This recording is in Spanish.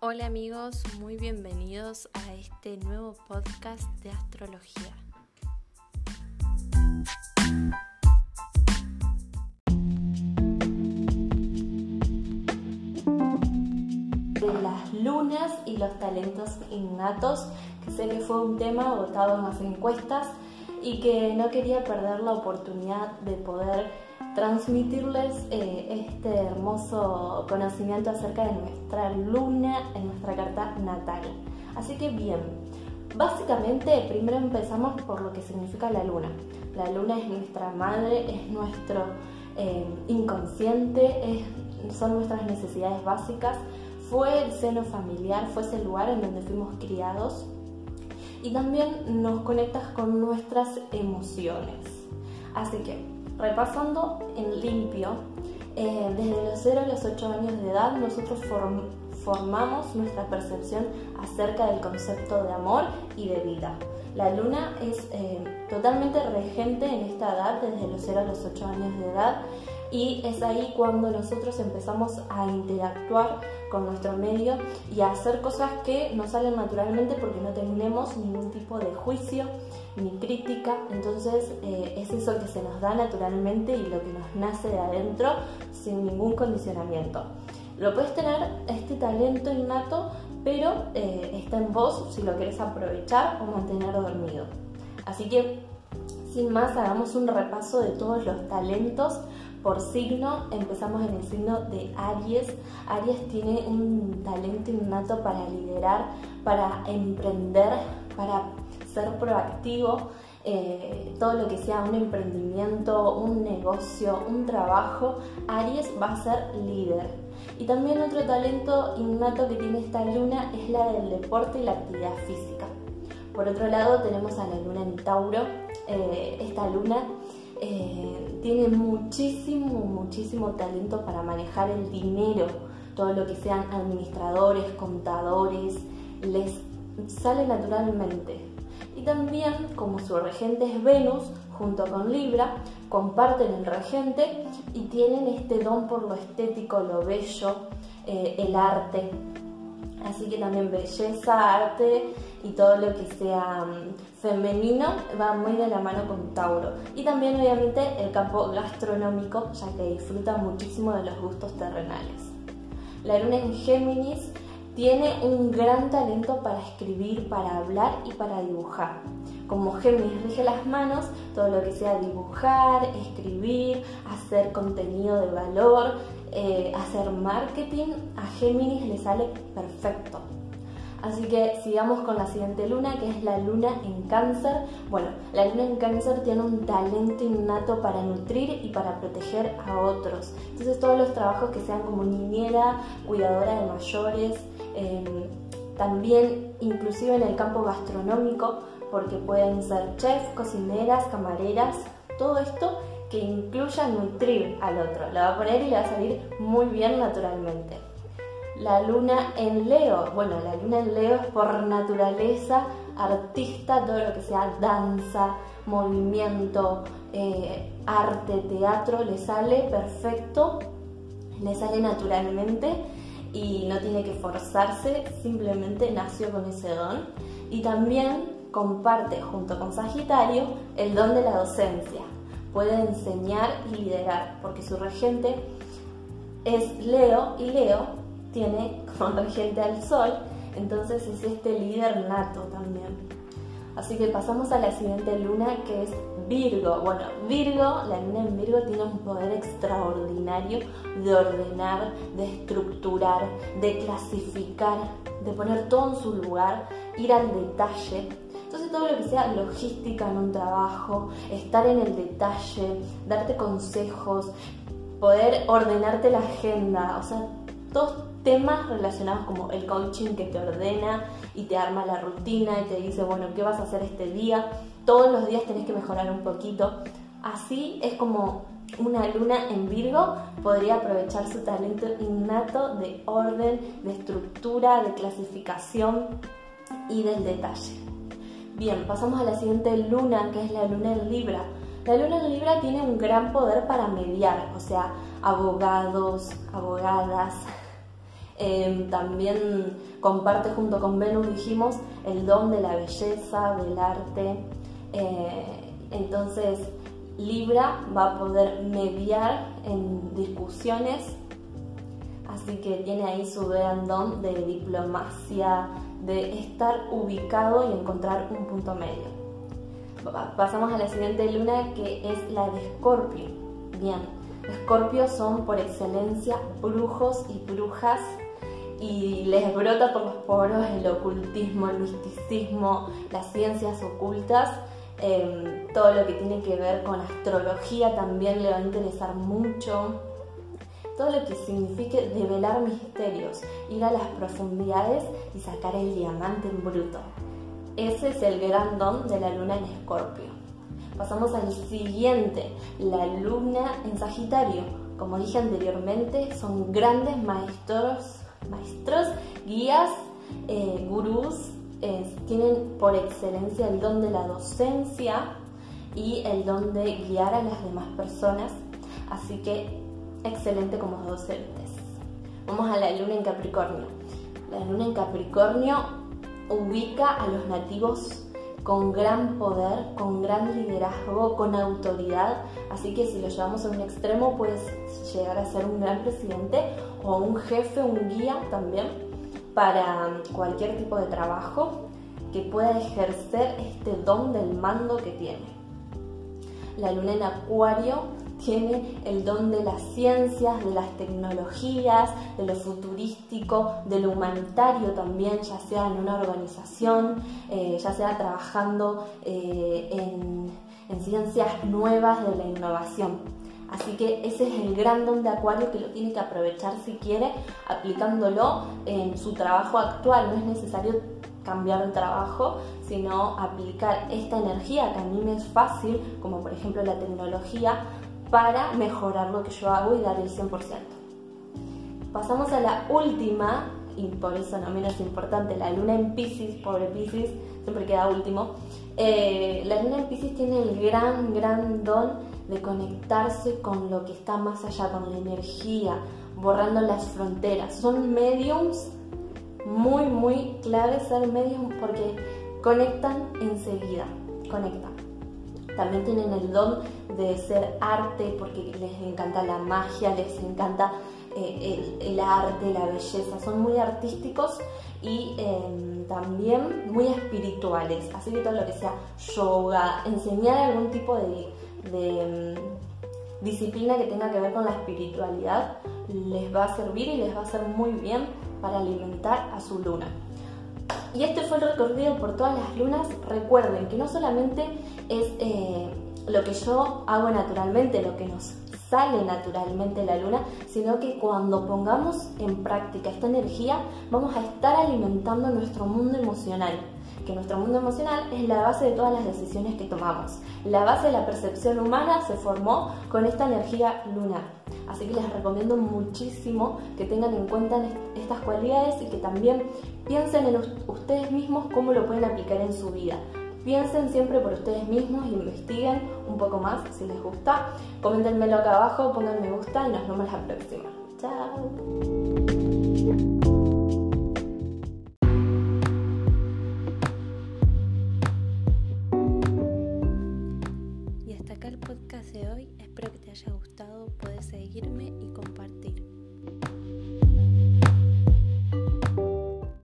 Hola amigos, muy bienvenidos a este nuevo podcast de astrología. De las lunas y los talentos innatos, que sé que fue un tema votado en las encuestas y que no quería perder la oportunidad de poder transmitirles eh, este hermoso conocimiento acerca de nuestra luna en nuestra carta natal. Así que bien, básicamente primero empezamos por lo que significa la luna. La luna es nuestra madre, es nuestro eh, inconsciente, son nuestras necesidades básicas, fue el seno familiar, fue ese lugar en donde fuimos criados y también nos conectas con nuestras emociones. Así que Repasando en limpio, eh, desde los 0 a los 8 años de edad nosotros formamos nuestra percepción acerca del concepto de amor y de vida. La luna es eh, totalmente regente en esta edad, desde los 0 a los 8 años de edad, y es ahí cuando nosotros empezamos a interactuar con nuestro medio y a hacer cosas que nos salen naturalmente porque no tenemos ningún tipo de juicio ni crítica, entonces eh, es eso que se nos da naturalmente y lo que nos nace de adentro sin ningún condicionamiento. Lo puedes tener este talento innato, pero eh, está en vos si lo querés aprovechar o mantener dormido. Así que, sin más, hagamos un repaso de todos los talentos por signo, empezamos en el signo de Aries. Aries tiene un talento innato para liderar, para emprender, para ser proactivo. Eh, todo lo que sea un emprendimiento, un negocio, un trabajo, Aries va a ser líder. Y también otro talento innato que tiene esta luna es la del deporte y la actividad física. Por otro lado tenemos a la luna en Tauro. Eh, esta luna eh, tiene muchísimo, muchísimo talento para manejar el dinero, todo lo que sean administradores, contadores, les sale naturalmente. Y también, como su regente es Venus, junto con Libra, comparten el regente y tienen este don por lo estético, lo bello, eh, el arte. Así que también belleza, arte y todo lo que sea mm, femenino va muy de la mano con Tauro. Y también obviamente el campo gastronómico, ya que disfruta muchísimo de los gustos terrenales. La luna en Géminis tiene un gran talento para escribir, para hablar y para dibujar. Como Géminis rige las manos, todo lo que sea dibujar, escribir, hacer contenido de valor, eh, hacer marketing, a Géminis le sale perfecto. Así que sigamos con la siguiente luna, que es la luna en cáncer. Bueno, la luna en cáncer tiene un talento innato para nutrir y para proteger a otros. Entonces todos los trabajos que sean como niñera, cuidadora de mayores, em, también inclusive en el campo gastronómico, porque pueden ser chefs, cocineras, camareras, todo esto que incluya nutrir al otro. Lo va a poner y le va a salir muy bien naturalmente. La luna en Leo, bueno, la luna en Leo es por naturaleza artista, todo lo que sea danza, movimiento, eh, arte, teatro, le sale perfecto, le sale naturalmente y no tiene que forzarse, simplemente nació con ese don. Y también comparte junto con Sagitario el don de la docencia. Puede enseñar y liderar, porque su regente es Leo y Leo tiene como regente al Sol, entonces es este líder nato también. Así que pasamos a la siguiente luna que es Virgo. Bueno, Virgo, la luna en Virgo tiene un poder extraordinario de ordenar, de estructurar, de clasificar, de poner todo en su lugar, ir al detalle. Entonces todo lo que sea logística en un trabajo, estar en el detalle, darte consejos, poder ordenarte la agenda, o sea, todos temas relacionados como el coaching que te ordena y te arma la rutina y te dice, bueno, ¿qué vas a hacer este día? Todos los días tenés que mejorar un poquito. Así es como una luna en Virgo podría aprovechar su talento innato de orden, de estructura, de clasificación y del detalle. Bien, pasamos a la siguiente luna, que es la luna en Libra. La luna en Libra tiene un gran poder para mediar, o sea, abogados, abogadas, Em, también comparte junto con Venus, dijimos, el don de la belleza, del arte. Eh, entonces, Libra va a poder mediar en discusiones, así que tiene ahí su gran don de diplomacia, de estar ubicado y encontrar un punto medio. Pasamos a la siguiente luna que es la de Escorpio. Bien, Escorpio son por excelencia brujos y brujas y les brota por los poros el ocultismo, el misticismo, las ciencias ocultas. Em, todo lo que tiene que ver con astrología también le va a interesar mucho. Todo lo que signifique develar misterios, ir a las profundidades y sacar el diamante en bruto. Ese es el gran don de la luna en Escorpio. Pasamos al siguiente, la luna en Sagitario. Como dije anteriormente, son grandes maestros maestros, guías, eh, gurús, tienen por excelencia el don de la docencia y el don de guiar a las demás personas, así que excelente como docentes. Vamos a la luna en Capricornio. La luna en Capricornio ubica a los nativos con gran poder, con gran liderazgo, con autoridad. Así que si lo llevamos a un extremo, puedes llegar a ser un gran presidente o un jefe, un guía también para cualquier tipo de trabajo que pueda ejercer este don del mando que tiene. La luna en Acuario tiene el don de las ciencias, de las tecnologías, de lo futurístico, de lo humanitario también, ya sea en una organización, eh, ya sea trabajando eh, en, en ciencias nuevas de la innovación. Así que ese es el gran don de Acuario que lo tiene que aprovechar si quiere, aplicándolo en su trabajo actual. No es necesario cambiar de trabajo, sino aplicar esta energía que a mí me es fácil, como por ejemplo la tecnología, para mejorar lo que yo hago y dar el 100%. Pasamos a la última, y por eso no menos importante, la luna en Pisces, pobre Pisces, siempre queda último. Eh, la luna en Pisces tiene el gran, gran don de conectarse con lo que está más allá, con la energía, borrando las fronteras. Son mediums muy, muy claves ser mediums porque conectan enseguida, conectan. También tienen el don de ser arte porque les encanta la magia, les encanta eh, el, arte, la belleza. Son muy artísticos y em, también muy espirituales. Así que todo lo que sea yoga, enseñar algún tipo de, em, disciplina que tenga que ver con la espiritualidad les va a servir y les va a hacer muy bien para alimentar a su luna. Y este fue el recorrido por todas las lunas. Recuerden que no solamente es eh, lo que yo hago naturalmente, lo que nos sale naturalmente la luna, sino que cuando pongamos en práctica esta energía vamos a estar alimentando nuestro mundo emocional que nuestro mundo emocional es la base de todas las decisiones que tomamos. La base de la percepción humana se formó con esta energía lunar. Así que les recomiendo muchísimo que tengan en cuenta estas cualidades y que también piensen en ustedes mismos cómo lo pueden aplicar en su vida. Piensen siempre por ustedes mismos, investiguen un poco más si les gusta. Coméntenmelo acá abajo, pongan me gusta y nos vemos la próxima. Chao.